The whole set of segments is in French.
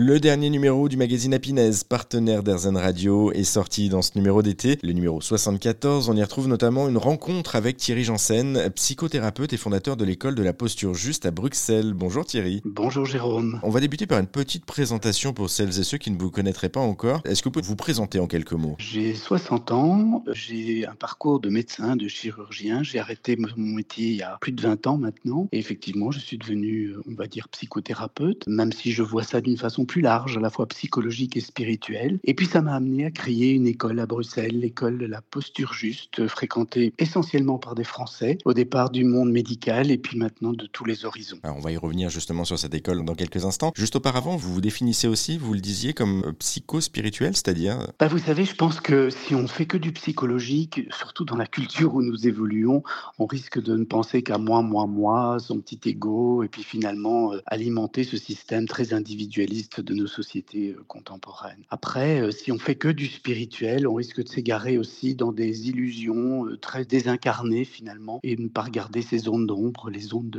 Le dernier numéro du magazine Apinez, partenaire d'Airzen Radio, est sorti dans ce numéro d'été, le numéro 74. On y retrouve notamment une rencontre avec Thierry Janssen, psychothérapeute et fondateur de l'école de la posture juste à Bruxelles. Bonjour Thierry. Bonjour Jérôme. On va débuter par une petite présentation pour celles et ceux qui ne vous connaîtraient pas encore. Est-ce que vous pouvez vous présenter en quelques mots? J'ai 60 ans, j'ai un parcours de médecin, de chirurgien. J'ai arrêté mon métier il y a plus de 20 ans maintenant. Et effectivement, je suis devenu, on va dire, psychothérapeute, même si je vois ça d'une façon plus large, à la fois psychologique et spirituelle. Et puis ça m'a amené à créer une école à Bruxelles, l'école de la posture juste, fréquentée essentiellement par des Français, au départ du monde médical et puis maintenant de tous les horizons. Alors on va y revenir justement sur cette école dans quelques instants. Juste auparavant, vous vous définissez aussi, vous le disiez, comme psycho-spirituel, c'est-à-dire? Bah, Vous savez, je pense que si on fait que du psychologique, surtout dans la culture où nous évoluons, on risque de ne penser qu'à moi, moi, moi, son petit ego, et puis finalement euh, alimenter ce système très individualiste de nos sociétés euh, contemporaines. Après, euh, si on fait que du spirituel, on risque de s'égarer aussi dans des illusions très désincarnées finalement, et ne pas regarder ces zones d'ombre, les zones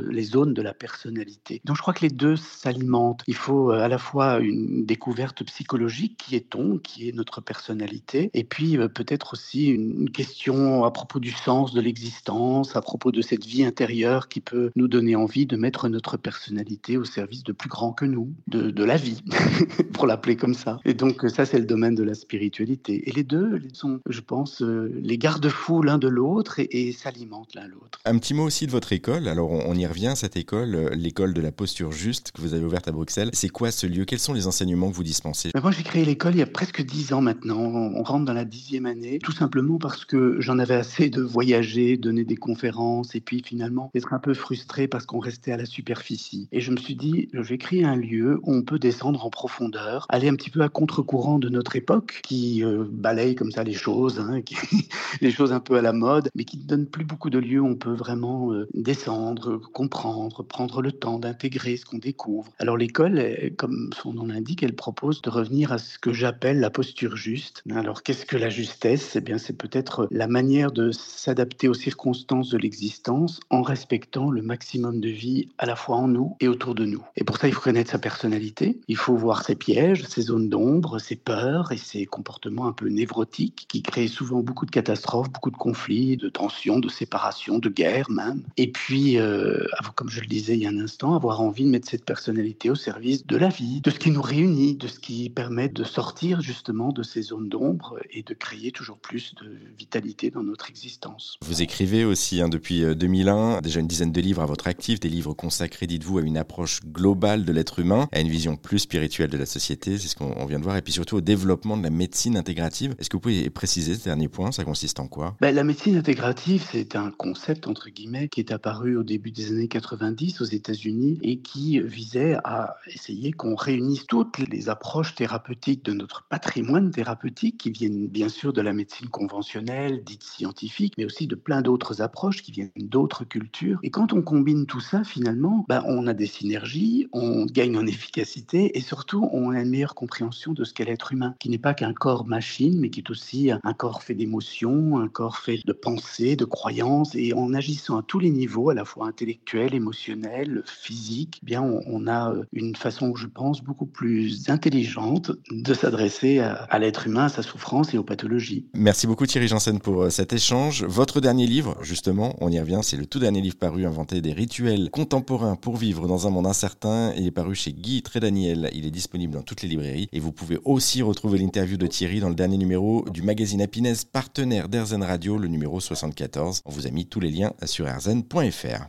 de, la personnalité. Donc je crois que les deux s'alimentent. Il faut à la fois une découverte psychologique, qui est-on, qui est notre personnalité, et puis peut-être aussi une question à propos du sens de l'existence, à propos de cette vie intérieure qui peut nous donner envie de mettre notre personnalité au service de plus grand que nous, de la vie, pour l'appeler comme ça. Et donc ça, c'est le domaine de la spiritualité. Et les deux sont, je pense, euh, les garde-fous l'un de l'autre et, et s'alimentent l'un l'autre. Un petit mot aussi de votre école. Alors on, y revient, cette école, euh, l'école de la posture juste que vous avez ouverte à Bruxelles. C'est quoi ce lieu? Quels sont les enseignements que vous dispensez? Moi, j'ai créé l'école il y a presque dix ans maintenant. On rentre dans la dixième année, tout simplement parce que j'en avais assez de voyager, donner des conférences et puis finalement être un peu frustré parce qu'on restait à la superficie. Et je me suis dit, je vais créer un lieu où on peut descendre en profondeur, aller un petit peu à contre-courant de notre époque qui euh, balaye comme ça les choses, hein, les choses un peu à la mode, mais qui ne donne plus beaucoup de lieux où on peut vraiment euh, descendre, comprendre, prendre le temps d'intégrer ce qu'on découvre. Alors l'école, comme son nom l'indique, elle propose de revenir à ce que j'appelle la posture juste. Alors qu'est-ce que la justesse? Eh bien, c'est peut-être la manière de s'adapter aux circonstances de l'existence en respectant le maximum de vie à la fois en nous et autour de nous. Et pour ça, il faut connaître sa personnalité, il faut voir ses pièges, ses zones d'ombre, ses peurs et ses comportements un peu névrotiques qui créent souvent beaucoup de catastrophes, beaucoup de conflits, de tensions, de séparations, de guerres même. Et puis, euh, comme je le disais il y a un instant, avoir envie de mettre cette personnalité au service de la vie, de ce qui nous réunit, de ce qui permet de sortir justement de ces zones d'ombre et de créer toujours plus de vitalité dans notre existence. Vous écrivez aussi hein, depuis 2001 euh, déjà une dizaine de livres à votre actif, des livres consacrés, dites-vous, à une approche globale de l'être humain, à une vision plus spirituelle de la société, c'est ce qu'on vient de voir, et puis surtout au développement de la médecine intégrative. Est-ce que vous pouvez préciser ce dernier point? Ça consiste en quoi? Ben, La médecine intégrative, c'est un concept, entre guillemets, qui est apparu au début des années 90 aux États-Unis et qui visait à essayer qu'on réunisse toutes les approches thérapeutiques de notre patrimoine thérapeutique qui viennent bien sûr de la médecine conventionnelle, dite scientifique, mais aussi de plein d'autres approches qui viennent d'autres cultures. Et quand on combine tout ça, finalement, ben, on a des synergies, on gagne en efficacité et surtout, on a une meilleure compréhension de ce qu'est l'être humain, qui n'est pas qu'un corps machine, mais qui est aussi un corps fait d'émotions, un corps fait de pensées, de croyances. Et en agissant à tous les niveaux, à la fois intellectuel, émotionnel, physique, eh bien, on, a euh, une façon, je pense, beaucoup plus intelligente de s'adresser à, l'être humain, à sa souffrance et aux pathologies. Merci beaucoup Thierry Janssen pour euh, cet échange. Votre dernier livre, justement, on y revient, c'est le tout dernier livre paru, Inventer des rituels contemporains pour vivre dans un monde incertain. Il est paru chez Guy Trédaniel. Il est disponible dans toutes les librairies. Et vous pouvez aussi retrouver l'interview de Thierry dans le dernier numéro du magazine Happiness, partenaire d'Airzen Radio, le numéro 74. On vous a mis tous les liens sur airzen.fr.